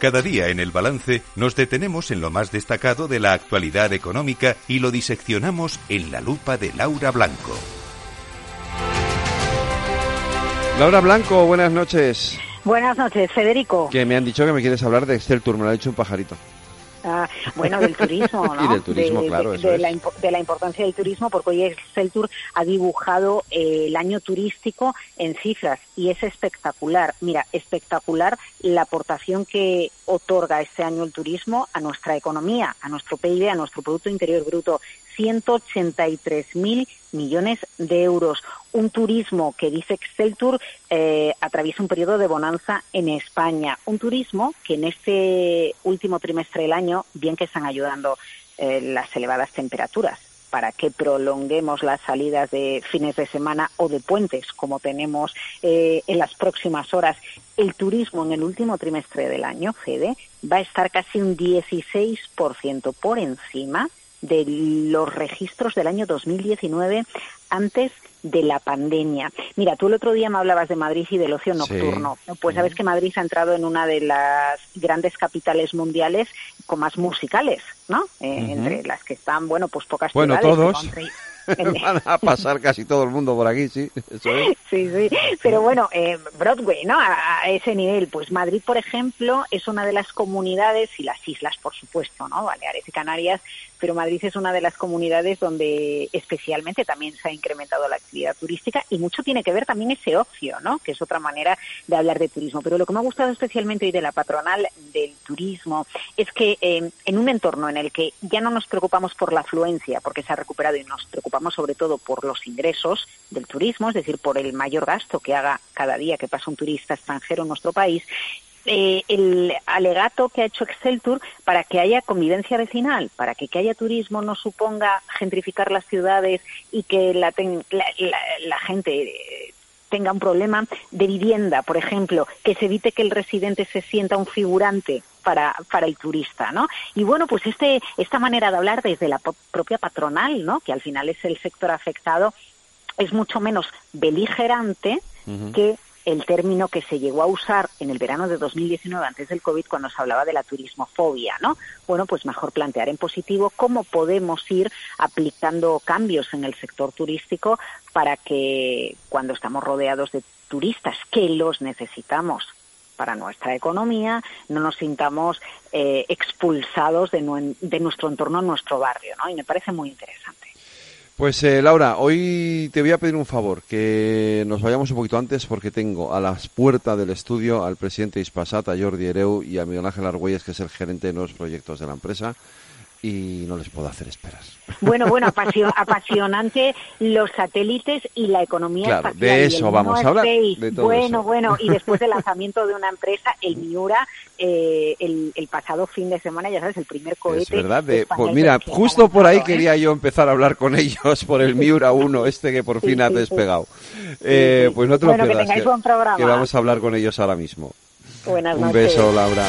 Cada día en el balance nos detenemos en lo más destacado de la actualidad económica y lo diseccionamos en la lupa de Laura Blanco. Laura Blanco, buenas noches. Buenas noches, Federico. Que me han dicho que me quieres hablar de Excel Tour, me lo ha dicho un pajarito. Ah, bueno, del turismo, ¿no? y del turismo, de, claro. De, eso de es. la, de la importancia del turismo, porque hoy Excel Tour ha dibujado eh, el año turístico en cifras y es espectacular. Mira, espectacular la aportación que otorga este año el turismo a nuestra economía, a nuestro PIB, a nuestro Producto Interior Bruto. 183.000 millones de euros. Un turismo que dice Exceltur eh, atraviesa un periodo de bonanza en España. Un turismo que en este último trimestre del año, bien que están ayudando eh, las elevadas temperaturas para que prolonguemos las salidas de fines de semana o de puentes, como tenemos eh, en las próximas horas. El turismo en el último trimestre del año, Fede, va a estar casi un 16% por encima de los registros del año 2019 antes de la pandemia. Mira, tú el otro día me hablabas de Madrid y del ocio Sí. nocturno. Pues sabes que Madrid ha entrado en una de las grandes capitales mundiales con más musicales, ¿no? Eh. Entre las que están, bueno, pues pocas Bueno, ciudades, todos. Van a pasar casi todo el mundo por aquí, sí. Eso es. Sí, sí, pero bueno, eh, Broadway, ¿no? A, a ese nivel, pues Madrid, por ejemplo, es una de las comunidades y las islas, por supuesto, ¿no? Baleares y Canarias, pero Madrid es una de las comunidades donde especialmente también se ha incrementado la actividad turística y mucho tiene que ver también ese ocio, ¿no? Que es otra manera de hablar de turismo. Pero lo que me ha gustado especialmente hoy de la patronal del turismo es que eh, en un entorno en el que ya no nos preocupamos por la afluencia, porque se ha recuperado y nos preocupamos sobre todo por los ingresos del turismo, es decir, por el mayor gasto que haga cada día que pasa un turista extranjero en nuestro país, eh, el alegato que ha hecho Exceltur para que haya convivencia vecinal, para que que haya turismo no suponga gentrificar las ciudades y que la, ten- la- la gente eh, tenga un problema de vivienda, por ejemplo, que se evite que el residente se sienta un figurante para, para el turista, ¿no? Y bueno, pues este, esta manera de hablar desde la propia patronal, ¿no? Que al final es el sector afectado, es mucho menos beligerante que el término que se llegó a usar en el verano de 2019 antes del COVID cuando se hablaba de la turismofobia, ¿no? Bueno, pues mejor plantear en positivo cómo podemos ir aplicando cambios en el sector turístico para que cuando estamos rodeados de turistas que los necesitamos para nuestra economía, no nos sintamos eh, expulsados de, nuestro entorno, nuestro barrio. Y me parece muy interesante. Pues eh, Laura, hoy te voy a pedir un favor, que nos vayamos un poquito antes porque tengo a las puertas del estudio al presidente Ispasat, a Jordi Ereu y a Miguel Ángel Argüelles, que es el gerente de nuevos proyectos de la empresa, y no les puedo hacer esperas. Bueno, bueno, apasio- apasionante los satélites y la economía Claro, espacial. de eso vamos a hablar, Space. de todo bueno, eso. bueno, y después del lanzamiento de una empresa, el Miura, eh, el, el pasado fin de semana, ya sabes, el primer cohete. Es verdad, de, pues mira, justo por ahí ¿eh? quería yo empezar a hablar con ellos por el Miura 1, este que por Sí, fin ha sí. despegado. Eh, sí. Pues no te lo Bueno, que pierdas, tengáis buen programa. que vamos a hablar con ellos ahora mismo. Buenas Un noches. beso, Laura.